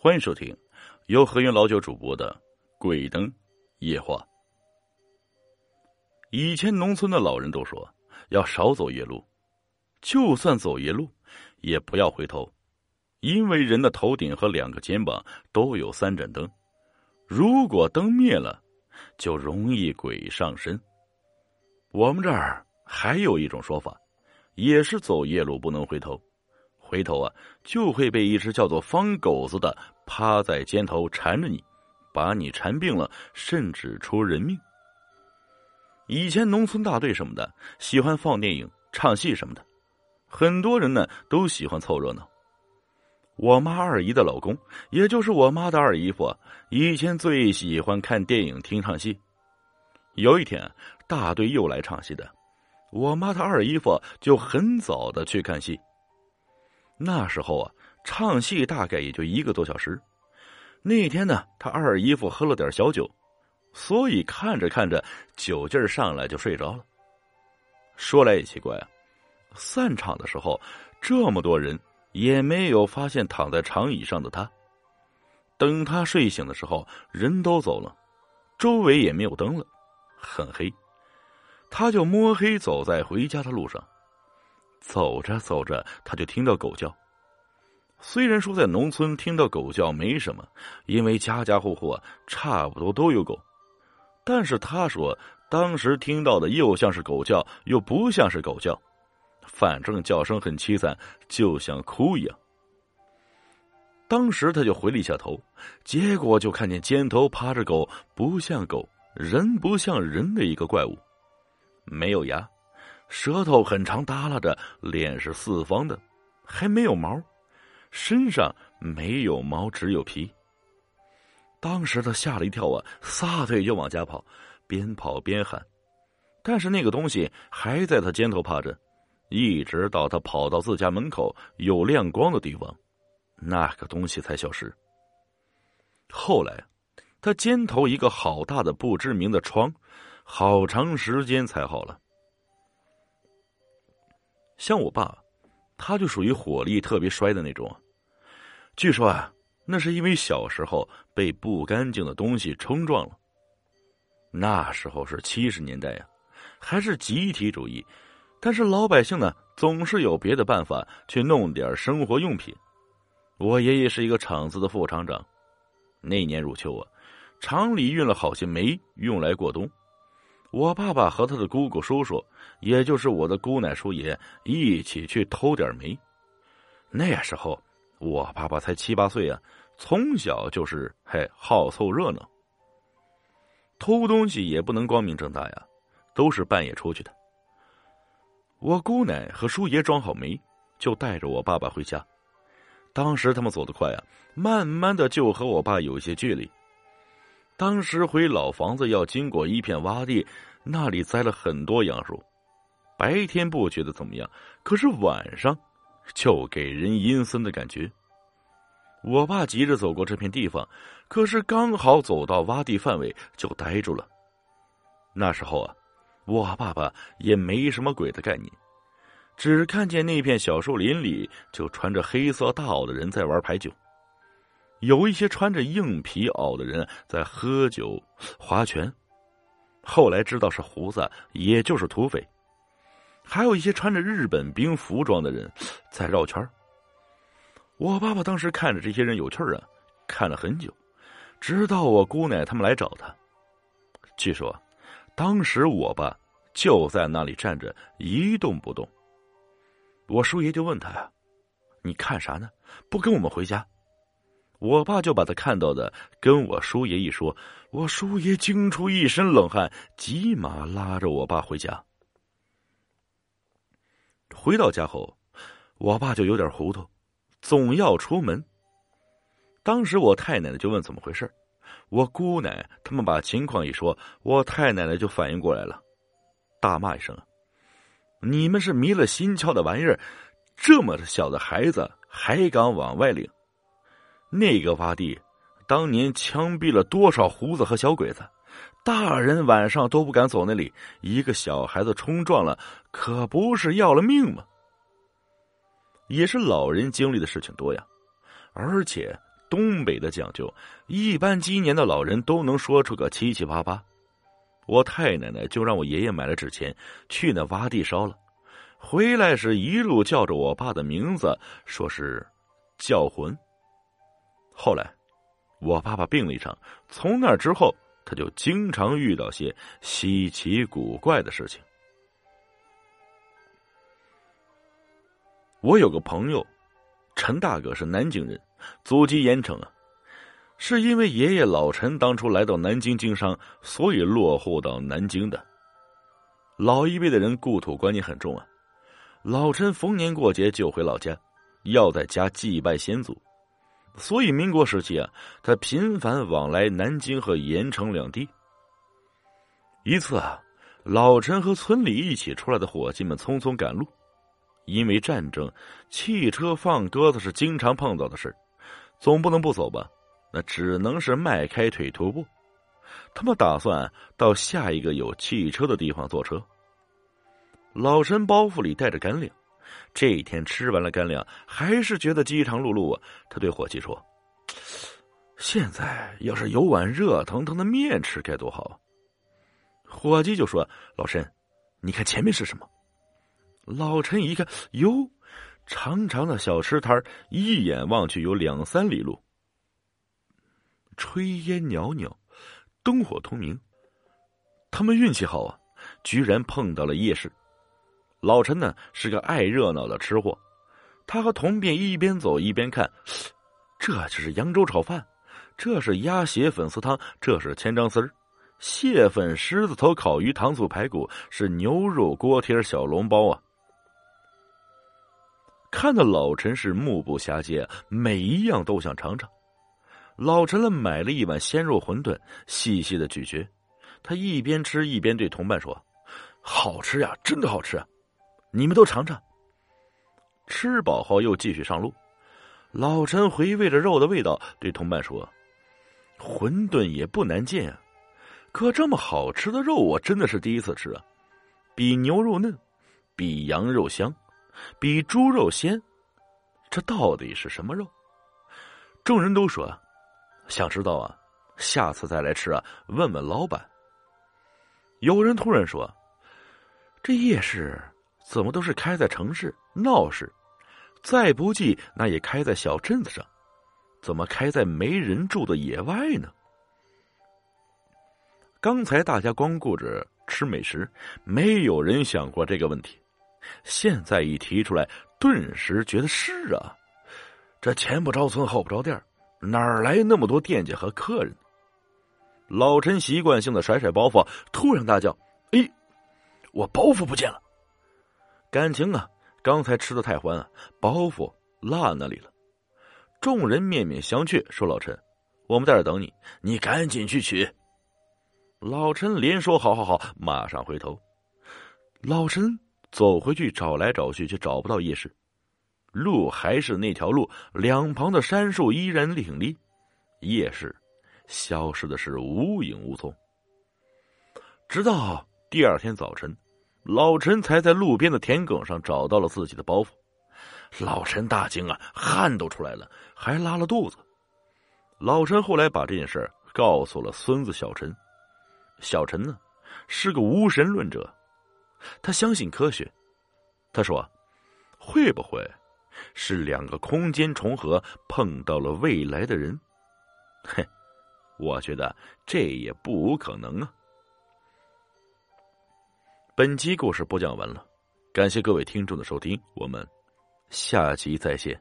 欢迎收听由何云老九主播的《鬼灯夜话》。以前农村的老人都说要少走夜路，就算走夜路，也不要回头，因为人的头顶和两个肩膀都有三盏灯，如果灯灭了，就容易鬼上身。我们这儿还有一种说法，也是走夜路不能回头。回头啊，就会被一只叫做方狗子的趴在肩头缠着你，把你缠病了，甚至出人命。以前农村大队什么的喜欢放电影、唱戏什么的，很多人呢都喜欢凑热闹。我妈二姨的老公，也就是我妈的二姨夫，以前最喜欢看电影、听唱戏。有一天，大队又来唱戏的，我妈的二姨夫就很早的去看戏。那时候啊，唱戏大概也就一个多小时。那天呢，他二姨夫喝了点小酒，所以看着看着酒劲儿上来就睡着了。说来也奇怪啊，散场的时候这么多人也没有发现躺在长椅上的他。等他睡醒的时候，人都走了，周围也没有灯了，很黑。他就摸黑走在回家的路上。走着走着，他就听到狗叫。虽然说在农村听到狗叫没什么，因为家家户户差不多都有狗，但是他说当时听到的又像是狗叫，又不像是狗叫，反正叫声很凄惨，就像哭一样。当时他就回了一下头，结果就看见肩头趴着狗，不像狗，人不像人的一个怪物，没有牙。舌头很长，耷拉着，脸是四方的，还没有毛，身上没有毛，只有皮。当时他吓了一跳啊，撒腿就往家跑，边跑边喊。但是那个东西还在他肩头趴着，一直到他跑到自家门口有亮光的地方，那个东西才消失。后来，他肩头一个好大的不知名的疮，好长时间才好了。像我爸，他就属于火力特别衰的那种。据说啊，那是因为小时候被不干净的东西冲撞了。那时候是七十年代呀，还是集体主义，但是老百姓呢总是有别的办法去弄点生活用品。我爷爷是一个厂子的副厂长，那年入秋啊，厂里运了好些煤用来过冬。我爸爸和他的姑姑、叔叔，也就是我的姑奶、叔爷，一起去偷点煤。那时候我爸爸才七八岁啊，从小就是嘿好凑热闹。偷东西也不能光明正大呀，都是半夜出去的。我姑奶和叔爷装好煤，就带着我爸爸回家。当时他们走得快啊，慢慢的就和我爸有一些距离。当时回老房子要经过一片洼地，那里栽了很多杨树。白天不觉得怎么样，可是晚上就给人阴森的感觉。我爸急着走过这片地方，可是刚好走到洼地范围就呆住了。那时候啊，我爸爸也没什么鬼的概念，只看见那片小树林里就穿着黑色大袄的人在玩牌九。有一些穿着硬皮袄的人在喝酒、划拳，后来知道是胡子，也就是土匪。还有一些穿着日本兵服装的人在绕圈我爸爸当时看着这些人有趣啊，看了很久，直到我姑奶他们来找他。据说，当时我爸就在那里站着一动不动。我叔爷就问他呀：“你看啥呢？不跟我们回家？”我爸就把他看到的跟我叔爷一说，我叔爷惊出一身冷汗，急忙拉着我爸回家。回到家后，我爸就有点糊涂，总要出门。当时我太奶奶就问怎么回事我姑奶他们把情况一说，我太奶奶就反应过来了，大骂一声：“你们是迷了心窍的玩意儿，这么小的孩子还敢往外领！”那个洼地，当年枪毙了多少胡子和小鬼子，大人晚上都不敢走那里。一个小孩子冲撞了，可不是要了命吗？也是老人经历的事情多呀，而且东北的讲究，一般今年的老人都能说出个七七八八。我太奶奶就让我爷爷买了纸钱，去那洼地烧了。回来时一路叫着我爸的名字，说是叫魂。后来，我爸爸病了一场，从那之后，他就经常遇到些稀奇古怪的事情。我有个朋友，陈大哥是南京人，祖籍盐城啊。是因为爷爷老陈当初来到南京经商，所以落户到南京的。老一辈的人故土观念很重啊。老陈逢年过节就回老家，要在家祭拜先祖，所以民国时期啊，他频繁往来南京和盐城两地。一次啊，老陈和村里一起出来的伙计们匆匆赶路，因为战争，汽车放鸽子是经常碰到的事总不能不走吧。那只能是迈开腿徒步。他们打算到下一个有汽车的地方坐车。老陈包袱里带着干粮，这一天吃完了干粮，还是觉得饥肠辘辘啊。他对伙计说：“现在要是有碗热腾腾的面吃该多好。”伙计就说：“老陈，你看前面是什么？”老陈一看，哟，长长的小吃摊一眼望去有两三里路。炊烟袅袅，灯火通明。他们运气好啊，居然碰到了夜市。老陈呢是个爱热闹的吃货，他和童便一边走一边看，这就是扬州炒饭，这是鸭血粉丝汤，这是千张丝儿，蟹粉狮子头烤鱼，糖醋排骨是牛肉锅贴小笼包啊。看的老陈是目不暇接，每一样都想尝尝。老陈了买了一碗鲜肉馄饨，细细的咀嚼。他一边吃一边对同伴说：“好吃呀，真的好吃！你们都尝尝。”吃饱后又继续上路。老陈回味着肉的味道，对同伴说：“馄饨也不难见啊，可这么好吃的肉，我真的是第一次吃啊！比牛肉嫩，比羊肉香，比猪肉鲜，这到底是什么肉？”众人都说。想知道啊？下次再来吃啊？问问老板。有人突然说：“这夜市怎么都是开在城市闹市？再不济那也开在小镇子上，怎么开在没人住的野外呢？”刚才大家光顾着吃美食，没有人想过这个问题。现在一提出来，顿时觉得是啊，这前不着村后不着店哪来那么多店家和客人？老陈习惯性的甩甩包袱，突然大叫：“哎，我包袱不见了！”感情啊，刚才吃的太欢啊，包袱落那里了。众人面面相觑，说：“老陈，我们在这等你，你赶紧去取。”老陈连说：“好好好，马上回头。”老陈走回去找来找去，却找不到夜市。路还是那条路，两旁的杉树依然挺立，夜市消失的是无影无踪。直到第二天早晨，老陈才在路边的田埂上找到了自己的包袱。老陈大惊啊，汗都出来了，还拉了肚子。老陈后来把这件事告诉了孙子小陈。小陈呢，是个无神论者，他相信科学。他说：“会不会？”是两个空间重合，碰到了未来的人。嘿，我觉得这也不无可能啊。本集故事播讲完了，感谢各位听众的收听，我们下集再见。